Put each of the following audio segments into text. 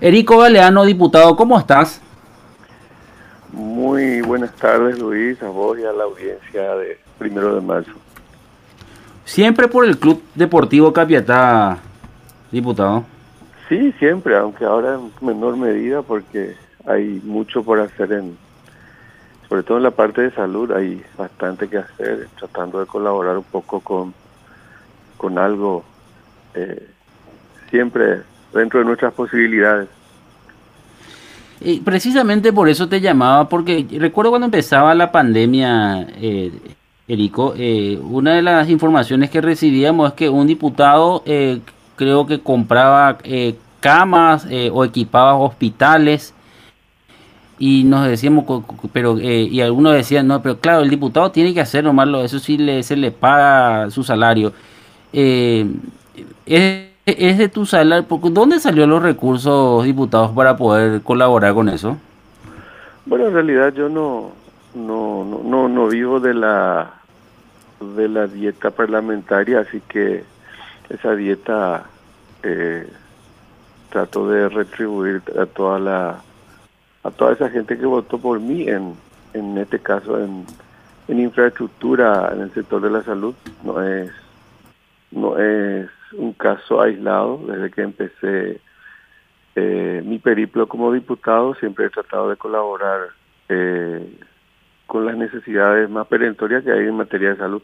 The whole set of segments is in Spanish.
Erico Galeano, diputado, ¿cómo estás? Muy buenas tardes, Luis, a vos y a la audiencia de primero de marzo. Siempre por el Club Deportivo Capiatá, diputado. Sí, siempre, aunque ahora en menor medida porque hay mucho por hacer en, sobre todo en la parte de salud, hay bastante que hacer, tratando de colaborar un poco con, con algo, eh, siempre dentro de nuestras posibilidades. Y precisamente por eso te llamaba, porque recuerdo cuando empezaba la pandemia, eh, Erico, eh, una de las informaciones que recibíamos es que un diputado eh, creo que compraba eh, camas o equipaba hospitales y nos decíamos, pero y algunos decían, no, pero claro, el diputado tiene que hacer nomás eso sí le, se le paga su salario. es es de tu salario. ¿Dónde salió los recursos, diputados, para poder colaborar con eso? Bueno, en realidad yo no, no, no, no, vivo de la de la dieta parlamentaria, así que esa dieta eh, trato de retribuir a toda la a toda esa gente que votó por mí en, en este caso en, en infraestructura en el sector de la salud no es no es un caso aislado. Desde que empecé eh, mi periplo como diputado, siempre he tratado de colaborar eh, con las necesidades más perentorias que hay en materia de salud.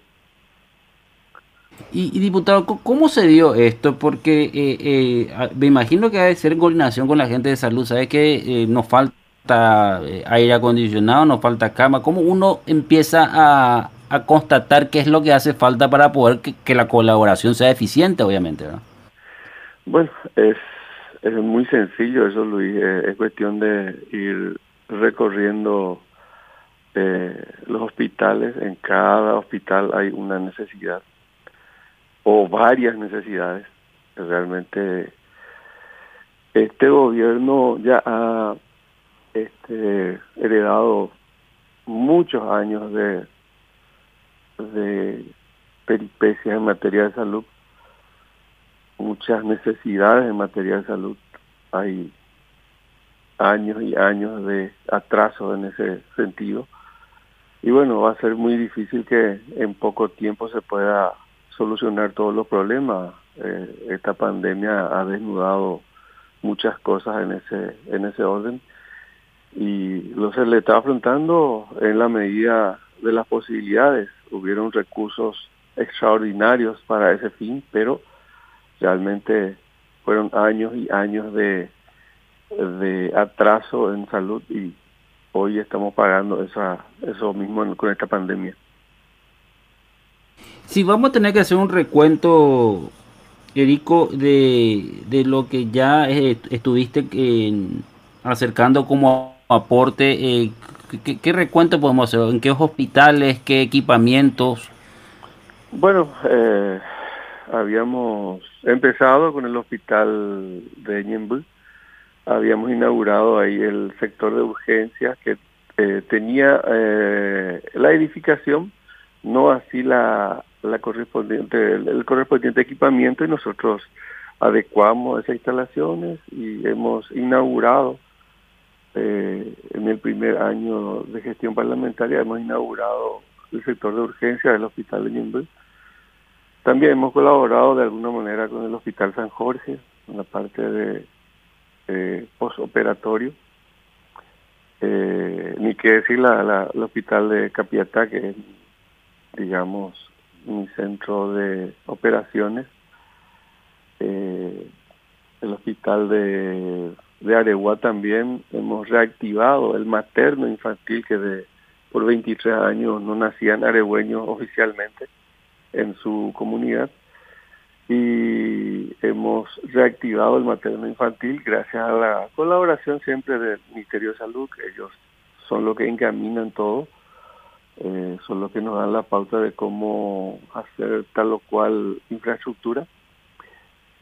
Y, diputado, ¿cómo se dio esto? Porque eh, me imagino que debe ser en coordinación con la gente de salud. ¿Sabe que nos falta aire acondicionado, nos falta cama? ¿Cómo uno empieza a, a constatar qué es lo que hace falta para poder que, la colaboración sea eficiente, obviamente. Bueno, es, es muy sencillo eso, Luis. Eh, es cuestión de ir recorriendo eh, los hospitales. En cada hospital hay una necesidad o varias necesidades. Realmente este gobierno ya ha este, heredado muchos años de de peripecias en materia de salud, muchas necesidades en materia de salud. Hay años y años de atraso en ese sentido. Y bueno, va a ser muy difícil que en poco tiempo se pueda solucionar todos los problemas. Eh, esta pandemia ha desnudado muchas cosas en ese en ese orden y lo se le está afrontando en la medida de las posibilidades hubieron recursos extraordinarios para ese fin, pero realmente fueron años y años de, de atraso en salud y hoy estamos pagando esa, eso mismo con esta pandemia. Si vamos a tener que hacer un recuento, Erico, de, de lo que ya estuviste acercando como aporte, eh, ¿Qué, recuento podemos hacer? ¿En qué hospitales, qué equipamientos? Bueno, eh, habíamos empezado con el hospital de Ñembu. Habíamos inaugurado ahí el sector de urgencias que eh, tenía eh, la edificación, no así la, la correspondiente, el correspondiente equipamiento y nosotros adecuamos esas instalaciones y hemos inaugurado eh, en el primer año de gestión parlamentaria hemos inaugurado el sector de urgencia del Hospital de Ñembe. También hemos colaborado de alguna manera con el Hospital San Jorge, en la parte de eh, postoperatorio. Ni que decir la, el Hospital de Capiatá, que es, digamos, mi centro de operaciones. Eh, el Hospital de de Areguá también hemos reactivado el materno infantil que de por 23 años no nacían aregüeños oficialmente en su comunidad y hemos reactivado el materno infantil gracias a la colaboración siempre del Ministerio de Salud, ellos son los que encaminan todo, eh, son los que nos dan la pauta de cómo hacer tal o cual infraestructura.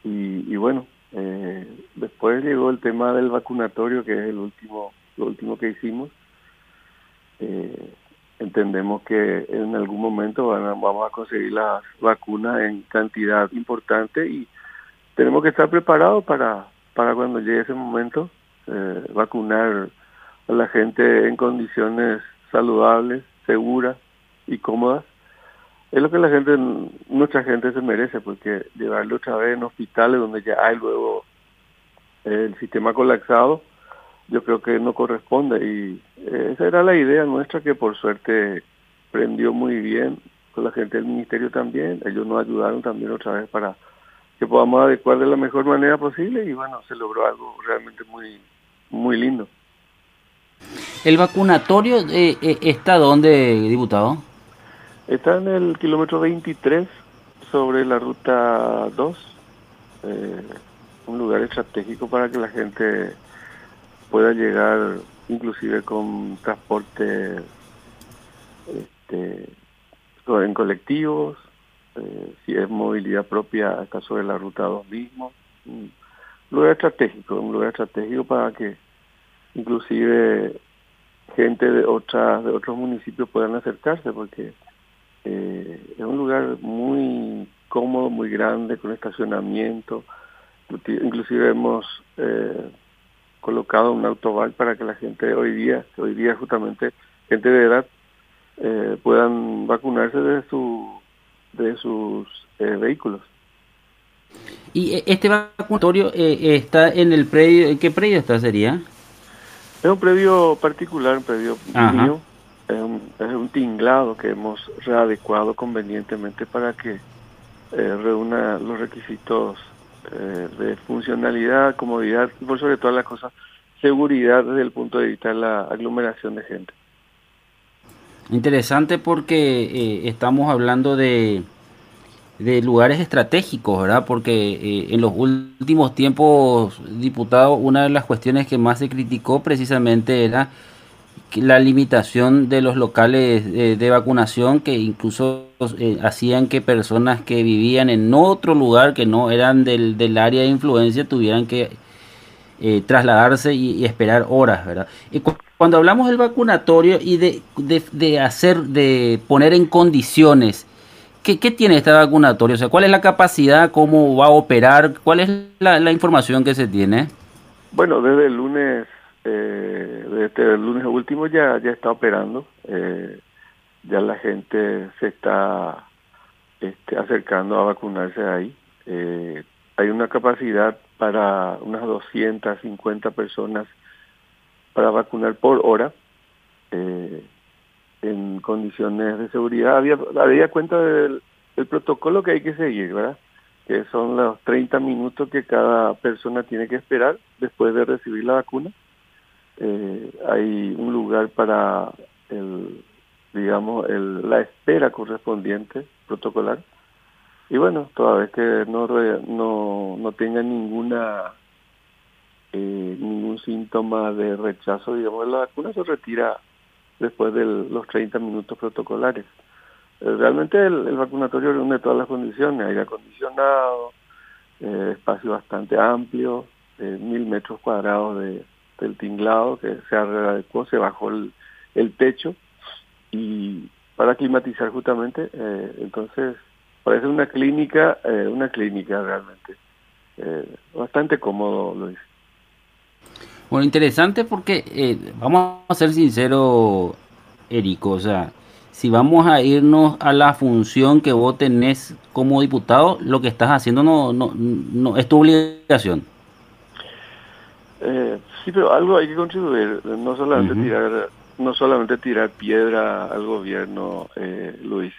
Y bueno, eh, después llegó el tema del vacunatorio, que es el último, lo último que hicimos. Eh, entendemos que en algún momento vamos a conseguir las vacunas en cantidad importante y tenemos que estar preparados para para cuando llegue ese momento, eh, vacunar a la gente en condiciones saludables, seguras y cómodas. Es lo que la gente, nuestra gente se merece, porque llevarlo otra vez en hospitales donde ya hay luego el sistema colapsado, yo creo que no corresponde y eh, esa era la idea nuestra que por suerte prendió muy bien con la gente del ministerio también, ellos nos ayudaron también otra vez para que podamos adecuar de la mejor manera posible y bueno, se logró algo realmente muy, muy lindo. ¿El vacunatorio eh, eh, está dónde, diputado? Está en el kilómetro 23 sobre la ruta 2, eh, un lugar estratégico para que la gente pueda llegar inclusive con transporte este, en colectivos, eh, si es movilidad propia, acá sobre la ruta 2 mismo. Un lugar estratégico, un lugar estratégico para que inclusive gente de otras de otros municipios puedan acercarse porque eh, es un lugar muy cómodo, muy grande, con estacionamiento. Inclusive hemos eh, colocado un autobar para que la gente hoy día, hoy día justamente gente de edad, eh, puedan vacunarse de su de sus eh, vehículos. ¿Y e, este vacunatorio eh, está en el predio? ¿En qué predio está sería? Es un predio particular, un predio mío. Es un, es un, tinglado que hemos readecuado convenientemente para que eh, reúna los requisitos de funcionalidad, comodidad y por sobre todas las cosas, seguridad desde el punto de vista de la aglomeración de gente. Interesante porque eh, estamos hablando de, de lugares estratégicos, ¿verdad? Porque eh, en los últimos tiempos, diputado, una de las cuestiones que más se criticó precisamente era la limitación de los locales eh, de vacunación que incluso hacían que personas que vivían en otro lugar que no eran del, del área de influencia tuvieran que trasladarse y, esperar horas, ¿verdad? cuando hablamos del vacunatorio y de, de, hacer, de poner en condiciones, ¿qué, tiene este vacunatorio? O sea, ¿cuál es la capacidad? ¿Cómo va a operar? ¿Cuál es la, información que se tiene? Bueno, desde el lunes, eh, desde el lunes último ya, ya está operando. Eh, ya la gente se está este, acercando a vacunarse ahí. Eh, hay una capacidad para unas 250 personas para vacunar por hora eh, en condiciones de seguridad. Había, había cuenta del, protocolo que hay que seguir, ¿verdad? Que son los 30 minutos que cada persona tiene que esperar después de recibir la vacuna. Eh, hay un lugar para el, digamos, el, la espera correspondiente protocolar. Y bueno, toda vez que no, no, no tenga ninguna eh, ningún síntoma de rechazo, digamos, la vacuna se retira después de los 30 minutos protocolares. Eh, realmente el, vacunatorio reúne todas las condiciones, aire acondicionado, eh, espacio bastante amplio, mil metros cuadrados de, del tinglado que se adecuó, se bajó el, el techo y para climatizar justamente, entonces parece una clínica, una clínica realmente. bastante cómodo, Luis. Bueno, interesante porque, eh, vamos a ser sinceros, Erico, o sea, si vamos a irnos a la función que vos tenés como diputado, lo que estás haciendo no, no, no es tu obligación. Eh, sí, pero algo hay que contribuir, no solamente tirar no solamente tirar piedra al gobierno, eh, Luis.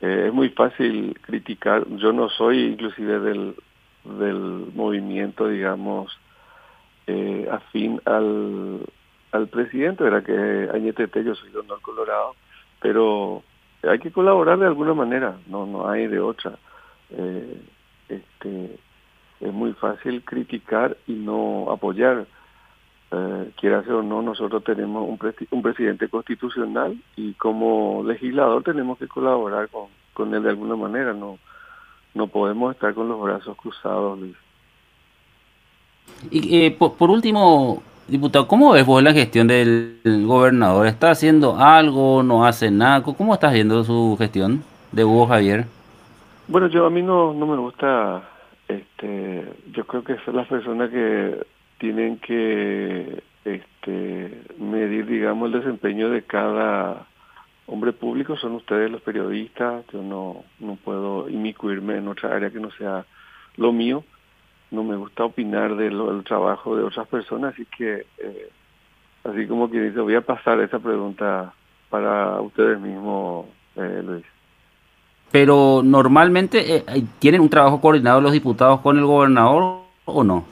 Eh, es muy fácil criticar, yo no soy inclusive del, del movimiento, digamos, eh, afín al, al presidente, era que Añetete, yo soy Donald Colorado, pero hay que colaborar de alguna manera, no no hay de otra. Eh, este es muy fácil criticar y no apoyar. Eh, quiera ser o no, nosotros tenemos un, un presidente constitucional y como legislador tenemos que colaborar con, con él de alguna manera. No, no podemos estar con los brazos cruzados, Luis. Y eh, por, último, diputado, ¿cómo ves vos la gestión del gobernador? ¿Está haciendo algo? ¿No hace nada? ¿Cómo estás viendo su gestión de Hugo Javier? Bueno, yo a mí no, no me gusta este, yo creo que son las personas que tienen que este, medir, digamos, el desempeño de cada hombre público, son ustedes los periodistas, yo no, no puedo inmiscuirme en otra área que no sea lo mío, no me gusta opinar del trabajo de otras personas, así que, eh, así como que dice, voy a pasar esa pregunta para ustedes mismos, eh, Luis. Pero normalmente eh, tienen un trabajo coordinado los diputados con el gobernador o no?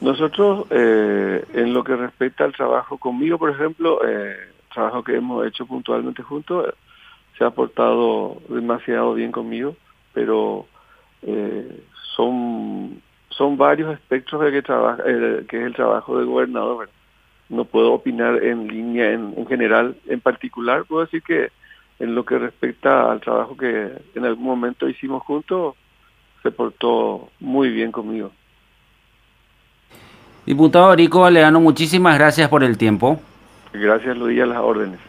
Nosotros, eh, en lo que respecta al trabajo conmigo, por ejemplo, eh, trabajo que hemos hecho puntualmente juntos, se ha portado demasiado bien conmigo, pero eh, son son varios espectros de que trabaja que es el trabajo del gobernador. No puedo opinar en línea, en, en general, en particular, puedo decir que en lo que respecta al trabajo que en algún momento hicimos juntos, se portó muy bien conmigo. Diputado Rico Aleano, muchísimas gracias por el tiempo. Gracias, Luis, a las órdenes.